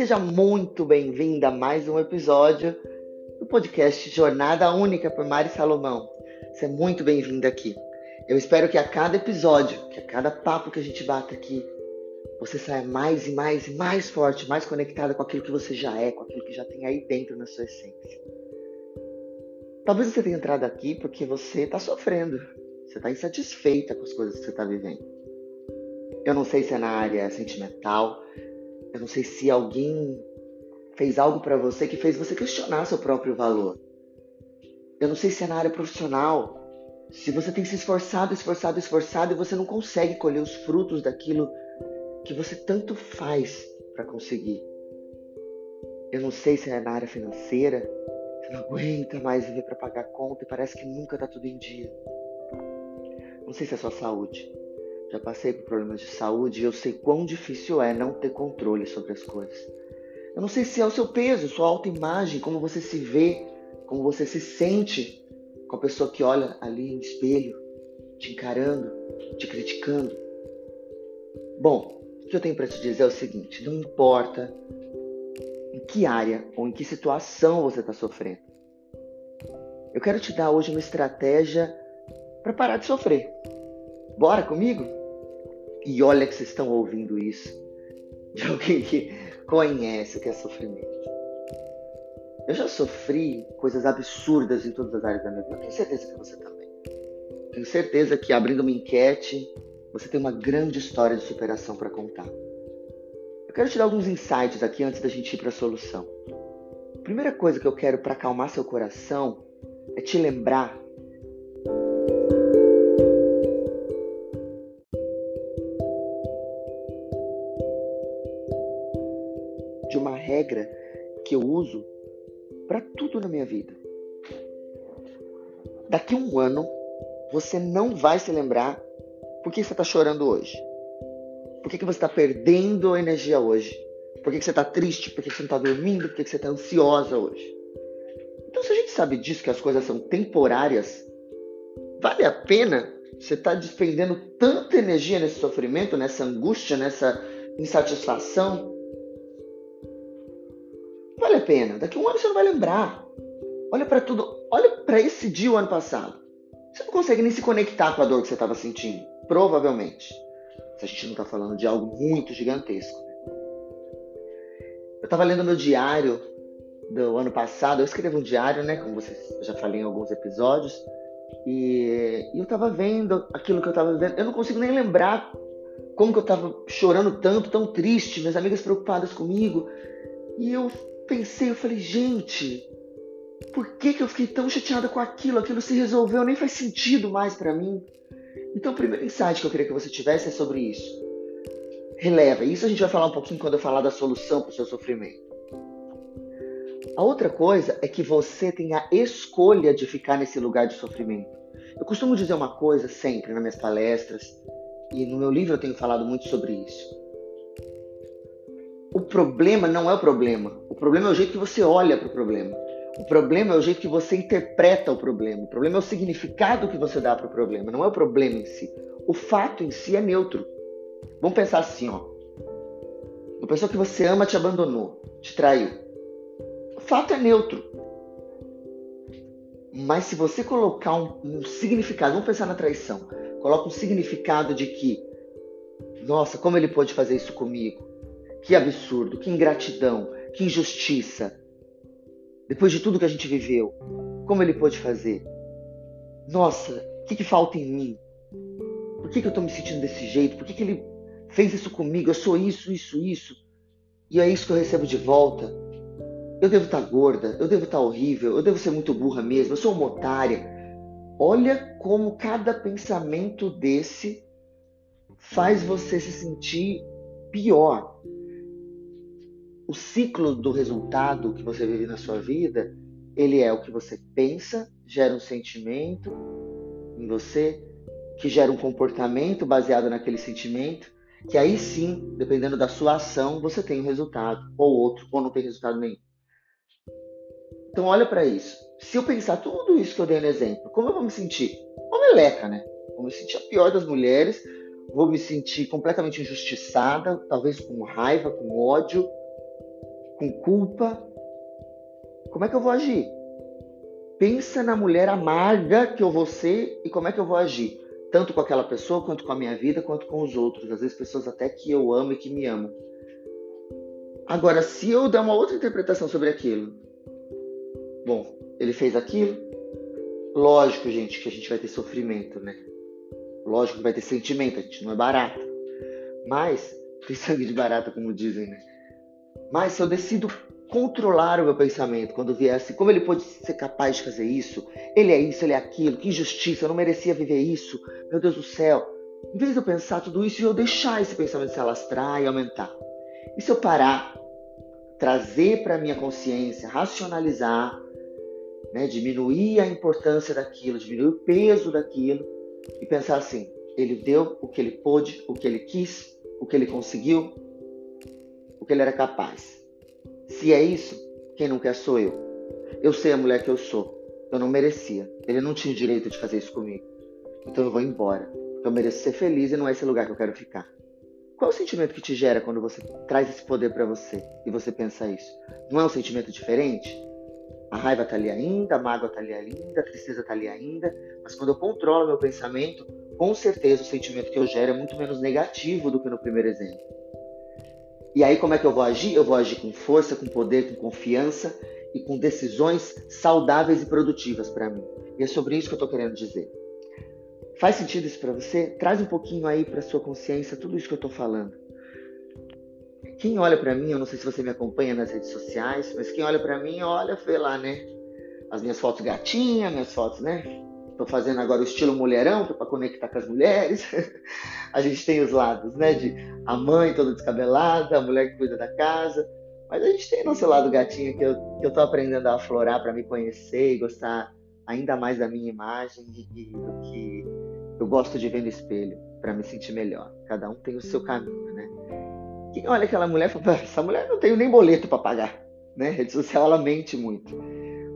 seja muito bem-vinda a mais um episódio do podcast Jornada Única por Mari Salomão. Você é muito bem-vinda aqui. Eu espero que a cada episódio, que a cada papo que a gente bata aqui, você saia mais e mais e mais forte, mais conectada com aquilo que você já é, com aquilo que já tem aí dentro na sua essência. Talvez você tenha entrado aqui porque você está sofrendo, você está insatisfeita com as coisas que você está vivendo. Eu não sei se é na área sentimental, eu não sei se alguém fez algo para você que fez você questionar seu próprio valor. Eu não sei se é na área profissional, se você tem se esforçado, esforçado, esforçado e você não consegue colher os frutos daquilo que você tanto faz para conseguir. Eu não sei se é na área financeira, você não aguenta mais viver para pagar conta e parece que nunca tá tudo em dia. Não sei se é sua saúde. Já passei por problemas de saúde e eu sei quão difícil é não ter controle sobre as coisas. Eu não sei se é o seu peso, sua autoimagem, como você se vê, como você se sente com a pessoa que olha ali no espelho, te encarando, te criticando. Bom, o que eu tenho para te dizer é o seguinte: não importa em que área ou em que situação você está sofrendo. Eu quero te dar hoje uma estratégia para parar de sofrer. Bora comigo? E olha que vocês estão ouvindo isso de alguém que conhece o que é sofrimento. Eu já sofri coisas absurdas em todas as áreas da minha vida. Tenho certeza que você também. Tenho certeza que abrindo uma enquete, você tem uma grande história de superação para contar. Eu quero te dar alguns insights aqui antes da gente ir para a solução. A primeira coisa que eu quero para acalmar seu coração é te lembrar na minha vida. Daqui a um ano, você não vai se lembrar por que você está chorando hoje. Por que, que você está perdendo energia hoje? Por que, que você está triste? Por que, que você não está dormindo? Por que, que você está ansiosa hoje? Então, se a gente sabe disso, que as coisas são temporárias, vale a pena você estar tá despendendo tanta energia nesse sofrimento, nessa angústia, nessa insatisfação? Vale a pena. Daqui a um ano você não vai lembrar. Olha para tudo. Olha para esse dia o ano passado. Você não consegue nem se conectar com a dor que você estava sentindo. Provavelmente. Se a gente não está falando de algo muito gigantesco. Eu estava lendo meu diário do ano passado. Eu escrevo um diário, né? Como vocês já falei em alguns episódios. E, e eu estava vendo aquilo que eu estava vivendo. Eu não consigo nem lembrar como que eu estava chorando tanto, tão triste, minhas amigas preocupadas comigo. E eu pensei, eu falei, gente, por que, que eu fiquei tão chateada com aquilo? Aquilo se resolveu, nem faz sentido mais para mim. Então, o primeiro insight que eu queria que você tivesse é sobre isso. Releva. Isso a gente vai falar um pouquinho quando eu falar da solução para o seu sofrimento. A outra coisa é que você tem a escolha de ficar nesse lugar de sofrimento. Eu costumo dizer uma coisa sempre nas minhas palestras, e no meu livro eu tenho falado muito sobre isso o problema não é o problema. O problema é o jeito que você olha para o problema. O problema é o jeito que você interpreta o problema. O problema é o significado que você dá para o problema, não é o problema em si. O fato em si é neutro. Vamos pensar assim, ó. Uma pessoa que você ama te abandonou, te traiu. O fato é neutro. Mas se você colocar um, um significado, vamos pensar na traição. Coloca um significado de que, nossa, como ele pode fazer isso comigo? Que absurdo, que ingratidão, que injustiça. Depois de tudo que a gente viveu, como ele pôde fazer? Nossa, o que, que falta em mim? Por que, que eu estou me sentindo desse jeito? Por que, que ele fez isso comigo? Eu sou isso, isso, isso. E é isso que eu recebo de volta. Eu devo estar tá gorda, eu devo estar tá horrível, eu devo ser muito burra mesmo, eu sou uma otária. Olha como cada pensamento desse faz você se sentir pior o ciclo do resultado que você vive na sua vida, ele é o que você pensa, gera um sentimento em você, que gera um comportamento baseado naquele sentimento, que aí sim, dependendo da sua ação, você tem um resultado, ou outro, ou não tem resultado nenhum. Então olha para isso. Se eu pensar tudo isso que eu dei no exemplo, como eu vou me sentir? Uma meleca, né? Vou me sentir a pior das mulheres, vou me sentir completamente injustiçada, talvez com raiva, com ódio, com culpa, como é que eu vou agir? Pensa na mulher amarga que eu vou ser e como é que eu vou agir, tanto com aquela pessoa, quanto com a minha vida, quanto com os outros, às vezes pessoas até que eu amo e que me amam. Agora, se eu der uma outra interpretação sobre aquilo, bom, ele fez aquilo, lógico, gente, que a gente vai ter sofrimento, né? Lógico que vai ter sentimento, a gente não é barata. Mas, tem sangue de barata, como dizem, né? Mas se eu decido controlar o meu pensamento quando viesse, assim, como ele pode ser capaz de fazer isso? Ele é isso, ele é aquilo, que injustiça, eu não merecia viver isso, meu Deus do céu. Em vez de eu pensar tudo isso e eu deixar esse pensamento se alastrar e aumentar. E se eu parar, trazer para minha consciência, racionalizar, né, diminuir a importância daquilo, diminuir o peso daquilo e pensar assim: ele deu o que ele pôde, o que ele quis, o que ele conseguiu, o que ele era capaz. Se é isso, quem não quer sou eu. Eu sei a mulher que eu sou. Eu não merecia. Ele não tinha o direito de fazer isso comigo. Então eu vou embora. Eu mereço ser feliz e não é esse lugar que eu quero ficar. Qual é o sentimento que te gera quando você traz esse poder para você e você pensa isso? Não é um sentimento diferente? A raiva tá ali ainda, a mágoa tá ali ainda, a tristeza tá ali ainda, mas quando eu controlo meu pensamento, com certeza o sentimento que eu gero é muito menos negativo do que no primeiro exemplo. E aí, como é que eu vou agir? Eu vou agir com força, com poder, com confiança e com decisões saudáveis e produtivas para mim. E é sobre isso que eu estou querendo dizer. Faz sentido isso para você? Traz um pouquinho aí para sua consciência tudo isso que eu estou falando. Quem olha para mim, eu não sei se você me acompanha nas redes sociais, mas quem olha para mim, olha, vê lá, né? As minhas fotos gatinha, minhas fotos, né? Estou fazendo agora o estilo mulherão, para conectar com as mulheres. a gente tem os lados, né? De a mãe toda descabelada, a mulher que cuida da casa. Mas a gente tem nosso lado gatinho que eu, que eu tô aprendendo a aflorar para me conhecer e gostar ainda mais da minha imagem e, e do que eu gosto de ver no espelho para me sentir melhor. Cada um tem o seu caminho, né? Quem olha aquela mulher fala, essa mulher não tem nem boleto para pagar, né? Rede social ela mente muito.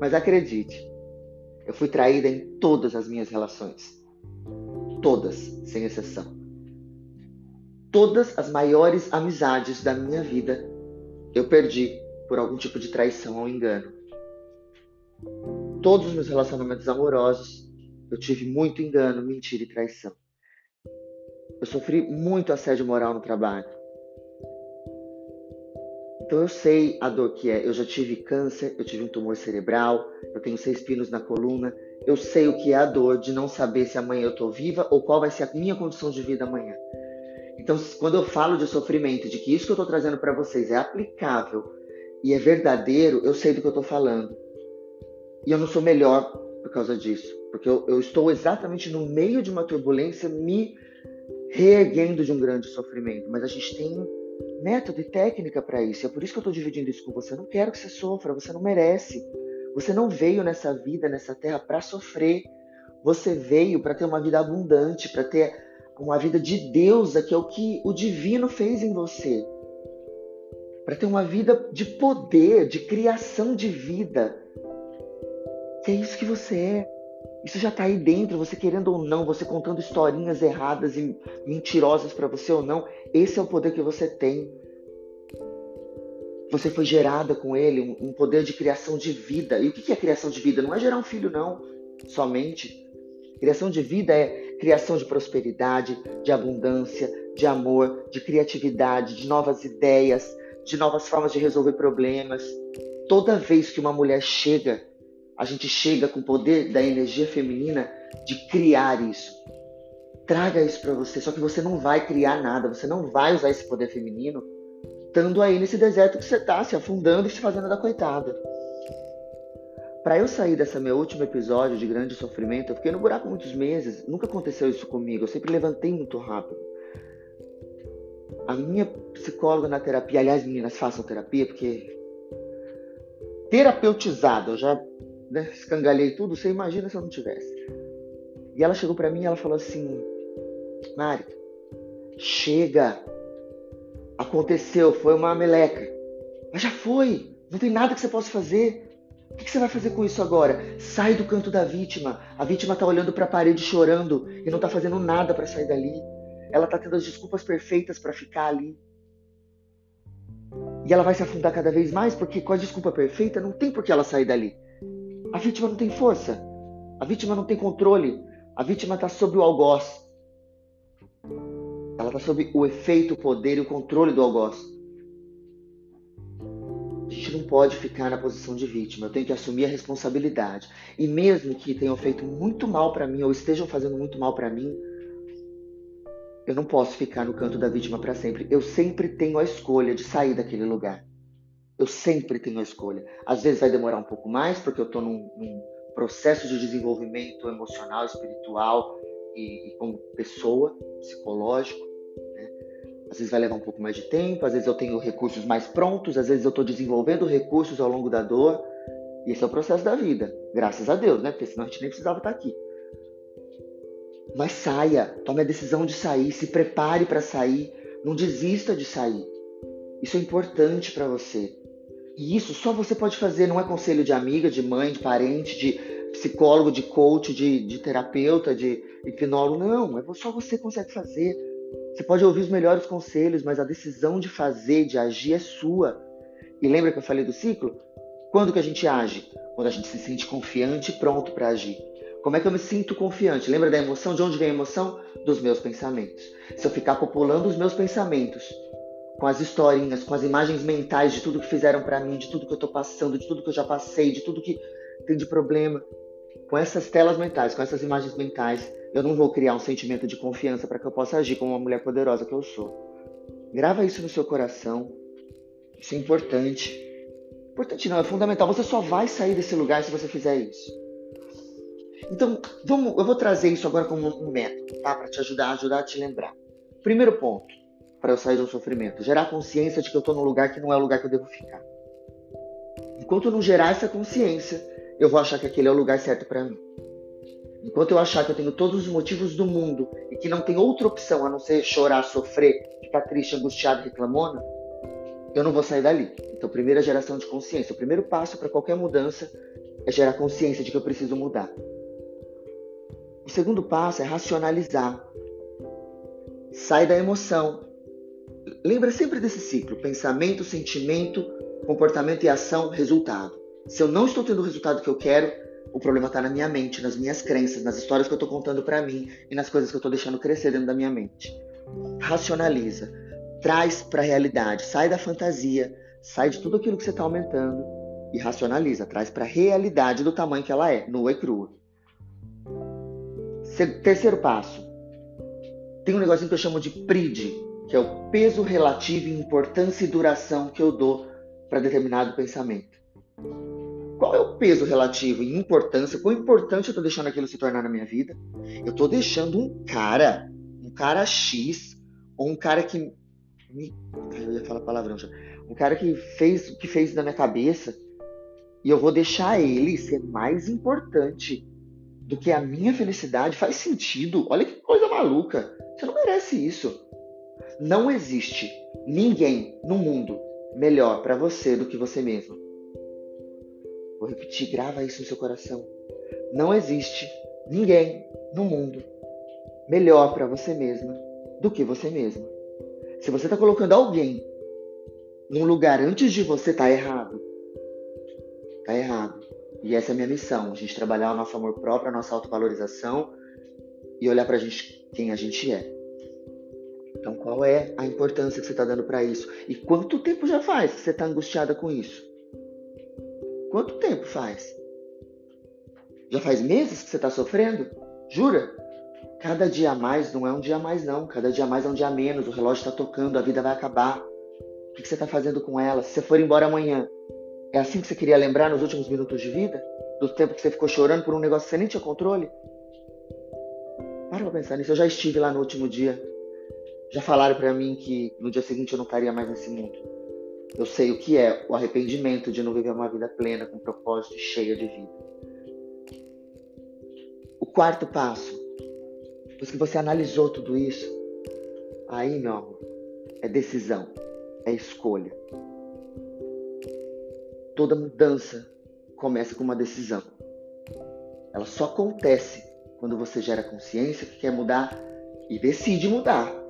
Mas acredite, eu fui traída em todas as minhas relações. Todas, sem exceção. Todas as maiores amizades da minha vida eu perdi por algum tipo de traição ou engano. Todos os meus relacionamentos amorosos eu tive muito engano, mentira e traição. Eu sofri muito assédio moral no trabalho. Então eu sei a dor que é. Eu já tive câncer, eu tive um tumor cerebral, eu tenho seis pinos na coluna. Eu sei o que é a dor de não saber se amanhã eu estou viva ou qual vai ser a minha condição de vida amanhã. Então, quando eu falo de sofrimento, de que isso que eu estou trazendo para vocês é aplicável e é verdadeiro, eu sei do que eu estou falando. E eu não sou melhor por causa disso, porque eu, eu estou exatamente no meio de uma turbulência me reerguendo de um grande sofrimento. Mas a gente tem método e técnica para isso. É por isso que eu estou dividindo isso com você. Eu não quero que você sofra, você não merece. Você não veio nessa vida, nessa terra, para sofrer. Você veio para ter uma vida abundante, para ter uma vida de Deus, que é o que o divino fez em você. Para ter uma vida de poder, de criação de vida. Que é isso que você é. Isso já está aí dentro, você querendo ou não, você contando historinhas erradas e mentirosas para você ou não, esse é o poder que você tem. Você foi gerada com ele, um poder de criação de vida. E o que é criação de vida? Não é gerar um filho, não, somente. Criação de vida é criação de prosperidade, de abundância, de amor, de criatividade, de novas ideias, de novas formas de resolver problemas. Toda vez que uma mulher chega a gente chega com o poder da energia feminina de criar isso. Traga isso para você, só que você não vai criar nada, você não vai usar esse poder feminino estando aí nesse deserto que você está, se afundando e se fazendo da coitada. Para eu sair desse meu último episódio de grande sofrimento, eu fiquei no buraco muitos meses, nunca aconteceu isso comigo, eu sempre levantei muito rápido. A minha psicóloga na terapia, aliás, meninas, façam terapia, porque terapeutizado, eu já né, escangalhei tudo, você imagina se eu não tivesse. E ela chegou para mim e ela falou assim: Mari, chega. Aconteceu, foi uma meleca. Mas já foi. Não tem nada que você possa fazer. O que você vai fazer com isso agora? Sai do canto da vítima. A vítima tá olhando para a parede chorando e não tá fazendo nada para sair dali. Ela tá tendo as desculpas perfeitas para ficar ali. E ela vai se afundar cada vez mais, porque com a desculpa perfeita não tem por que ela sair dali. A vítima não tem força. A vítima não tem controle. A vítima está sob o algoz. Ela está sob o efeito, o poder e o controle do algoz. A gente não pode ficar na posição de vítima. Eu tenho que assumir a responsabilidade. E mesmo que tenham feito muito mal para mim ou estejam fazendo muito mal para mim, eu não posso ficar no canto da vítima para sempre. Eu sempre tenho a escolha de sair daquele lugar. Eu sempre tenho a escolha. Às vezes vai demorar um pouco mais, porque eu estou num, num, processo de desenvolvimento emocional, espiritual e, e como pessoa, psicológico. Né? Às vezes vai levar um pouco mais de tempo, às vezes eu tenho recursos mais prontos, às vezes eu estou desenvolvendo recursos ao longo da dor. E esse é o processo da vida, graças a Deus, né? Porque senão a gente nem precisava estar aqui. Mas saia, tome a decisão de sair, se prepare para sair, não desista de sair. Isso é importante para você. E isso só você pode fazer, não é conselho de amiga, de mãe, de parente, de psicólogo, de coach, de, de terapeuta, de hipnólogo. Não, é só você consegue fazer. Você pode ouvir os melhores conselhos, mas a decisão de fazer, de agir é sua. E lembra que eu falei do ciclo? Quando que a gente age? Quando a gente se sente confiante e pronto para agir. Como é que eu me sinto confiante? Lembra da emoção? De onde vem a emoção? Dos meus pensamentos. Se eu ficar populando os meus pensamentos com as historinhas, com as imagens mentais de tudo que fizeram para mim, de tudo que eu tô passando, de tudo que eu já passei, de tudo que tem de problema, com essas telas mentais, com essas imagens mentais, eu não vou criar um sentimento de confiança para que eu possa agir como uma mulher poderosa que eu sou. Grava isso no seu coração. Isso é importante. Importante não, é fundamental. Você só vai sair desse lugar se você fizer isso. Então, vamos, eu vou trazer isso agora como um método, tá? Para te ajudar, ajudar a te lembrar. Primeiro ponto, para eu sair do sofrimento, gerar consciência de que eu estou num lugar que não é o lugar que eu devo ficar. Enquanto eu não gerar essa consciência, eu vou achar que aquele é o lugar certo para mim. Enquanto eu achar que eu tenho todos os motivos do mundo e que não tem outra opção a não ser chorar, sofrer, ficar triste, angustiado, reclamona, eu não vou sair dali. Então, primeira geração de consciência. O primeiro passo para qualquer mudança é gerar consciência de que eu preciso mudar. O segundo passo é racionalizar. Sai da emoção. Lembra sempre desse ciclo: pensamento, sentimento, comportamento e ação, resultado. Se eu não estou tendo o resultado que eu quero, o problema está na minha mente, nas minhas crenças, nas histórias que eu estou contando para mim e nas coisas que eu estou deixando crescer dentro da minha mente. Racionaliza, traz para a realidade, sai da fantasia, sai de tudo aquilo que você está aumentando e racionaliza, traz para a realidade do tamanho que ela é, nua e crua. Terceiro passo. Tem um negocinho que eu chamo de PRID, que é o peso relativo, importância e duração que eu dou para determinado pensamento. Qual é o peso relativo e importância? Quão importante eu estou deixando aquilo se tornar na minha vida? Eu estou deixando um cara, um cara X, ou um cara que me. Eu ia falar palavrão já. Um cara que fez o que fez na minha cabeça. E eu vou deixar ele ser mais importante do que a minha felicidade faz sentido. Olha que coisa maluca. Você não merece isso. Não existe ninguém no mundo melhor para você do que você mesmo. Vou repetir, grava isso no seu coração. Não existe ninguém no mundo melhor para você mesma do que você mesma. Se você está colocando alguém num lugar antes de você, tá errado. Tá errado. E essa é a minha missão, a gente trabalhar o nosso amor próprio, a nossa autovalorização e olhar pra gente quem a gente é. Então, qual é a importância que você está dando para isso? E quanto tempo já faz que você está angustiada com isso? Quanto tempo faz? Já faz meses que você está sofrendo? Jura? Cada dia a mais não é um dia a mais, não. Cada dia a mais é um dia a menos. O relógio está tocando, a vida vai acabar. O que você está fazendo com ela? Se você for embora amanhã, é assim que você queria lembrar nos últimos minutos de vida? Do tempo que você ficou chorando por um negócio que você nem tinha controle? Para pra pensar nisso. Eu já estive lá no último dia. Já falaram para mim que no dia seguinte eu não estaria mais nesse mundo. Eu sei o que é o arrependimento de não viver uma vida plena, com propósito cheia de vida. O quarto passo, depois que você analisou tudo isso, aí, meu amor, é decisão, é escolha. Toda mudança começa com uma decisão. Ela só acontece quando você gera consciência que quer mudar e decide mudar.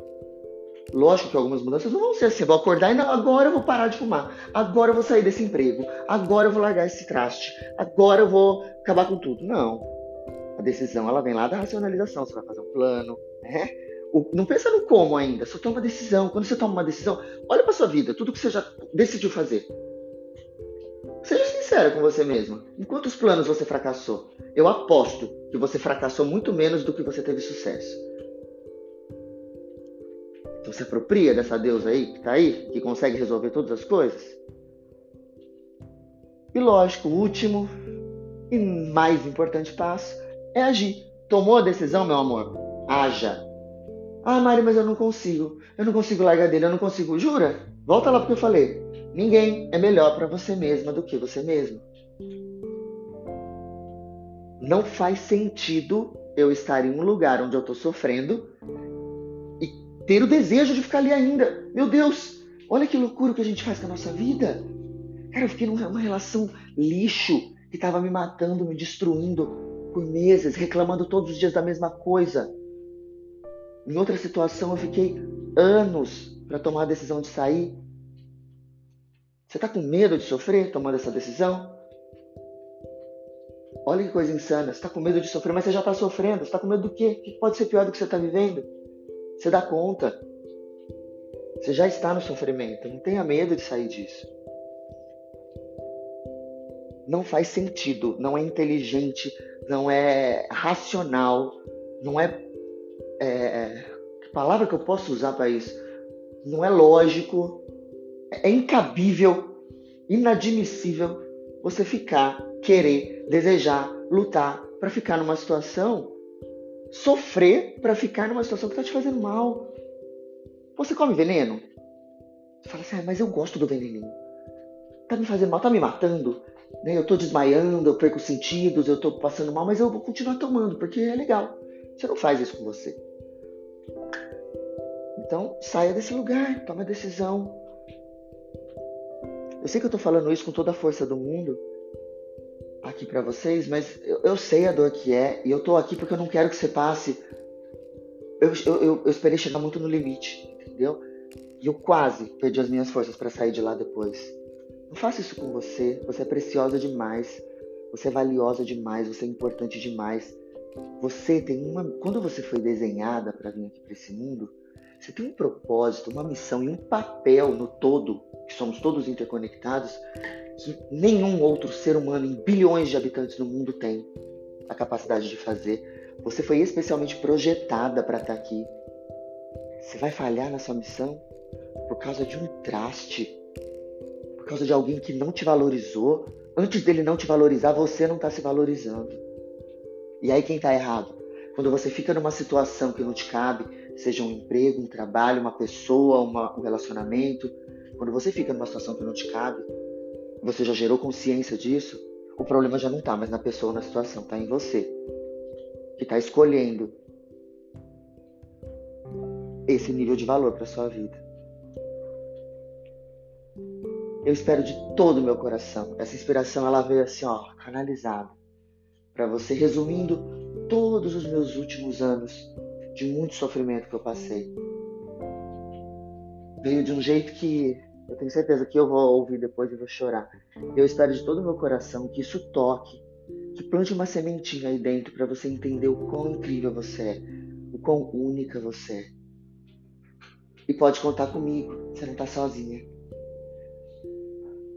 Lógico que algumas mudanças não vão ser assim. vou acordar e não, agora eu vou parar de fumar. Agora eu vou sair desse emprego. Agora eu vou largar esse traste. Agora eu vou acabar com tudo. Não. A decisão ela vem lá da racionalização. Você vai fazer um plano, né? não pensa no como ainda, só toma uma decisão. Quando você toma uma decisão, olha para sua vida, tudo que você já decidiu fazer. Seja sincero com você mesmo. Em quantos planos você fracassou? Eu aposto que você fracassou muito menos do que você teve sucesso. Então se apropria dessa deusa aí, que tá aí, que consegue resolver todas as coisas. E lógico, o último e mais importante passo é agir. Tomou a decisão, meu amor? Haja. Ah, Mari, mas eu não consigo. Eu não consigo largar dele, eu não consigo. Jura? Volta lá porque eu falei. Ninguém é melhor para você mesma do que você mesmo. Não faz sentido eu estar em um lugar onde eu estou sofrendo ter o desejo de ficar ali ainda. Meu Deus, olha que loucura que a gente faz com a nossa vida. Cara, eu fiquei numa relação lixo que estava me matando, me destruindo por meses, reclamando todos os dias da mesma coisa. Em outra situação, eu fiquei anos para tomar a decisão de sair você está com medo de sofrer tomando essa decisão? Olha que coisa insana. Você está com medo de sofrer, mas você já está sofrendo. Você está com medo do quê? O que pode ser pior do que você está vivendo? Você dá conta. Você já está no sofrimento. Não tenha medo de sair disso. Não faz sentido. Não é inteligente. Não é racional. Não é. é que palavra que eu posso usar para isso? Não é lógico é incabível, inadmissível você ficar, querer, desejar, lutar para ficar numa situação, sofrer para ficar numa situação que está te fazendo mal. Você come veneno? Você fala assim, ah, mas eu gosto do veneninho. Tá me fazendo mal, tá me matando. Né? Eu tô desmaiando, eu perco os sentidos, eu tô passando mal, mas eu vou continuar tomando, porque é legal. Você não faz isso com você. Então, saia desse lugar, toma decisão. Eu sei que eu tô falando isso com toda a força do mundo aqui para vocês, mas eu, eu, sei a dor que é e eu tô aqui porque eu não quero que você passe. Eu, eu, eu esperei chegar muito no limite, entendeu? E eu quase perdi as minhas forças para sair de lá depois. Não faça isso com você. Você é preciosa demais. Você é valiosa demais. Você é importante demais. Você tem uma. Quando você foi desenhada para vir aqui para esse mundo, você tem um propósito, uma missão e um papel no todo, que somos todos interconectados, que nenhum outro ser humano em bilhões de habitantes no mundo tem a capacidade de fazer. Você foi especialmente projetada para estar tá aqui. Você vai falhar na sua missão por causa de um traste, por causa de alguém que não te valorizou. Antes dele não te valorizar, você não está se valorizando. E aí quem está errado? Quando você fica numa situação que não te cabe, seja um emprego, um trabalho, uma pessoa, uma, um relacionamento, quando você fica numa situação que não te cabe, você já gerou consciência disso, o problema já não está mais na pessoa, na situação, está em você, que está escolhendo esse nível de valor para sua vida. Eu espero de todo o meu coração. Essa inspiração ela veio assim, ó, canalizada para você, resumindo todos os meus últimos anos de muito sofrimento que eu passei. Veio de um jeito que eu tenho certeza que eu vou ouvir depois e vou chorar. Eu espero de todo o meu coração que isso toque, que plante uma sementinha aí dentro para você entender o quão incrível você é, o quão única você é. E pode contar comigo, você não está sozinha.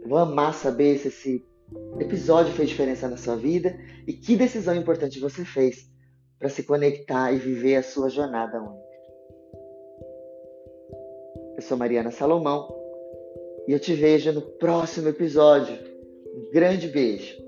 Eu vou amar saber se esse episódio fez diferença na sua vida e que decisão importante você fez para se conectar e viver a sua jornada única. Eu sou Mariana Salomão e eu te vejo no próximo episódio. Um grande beijo.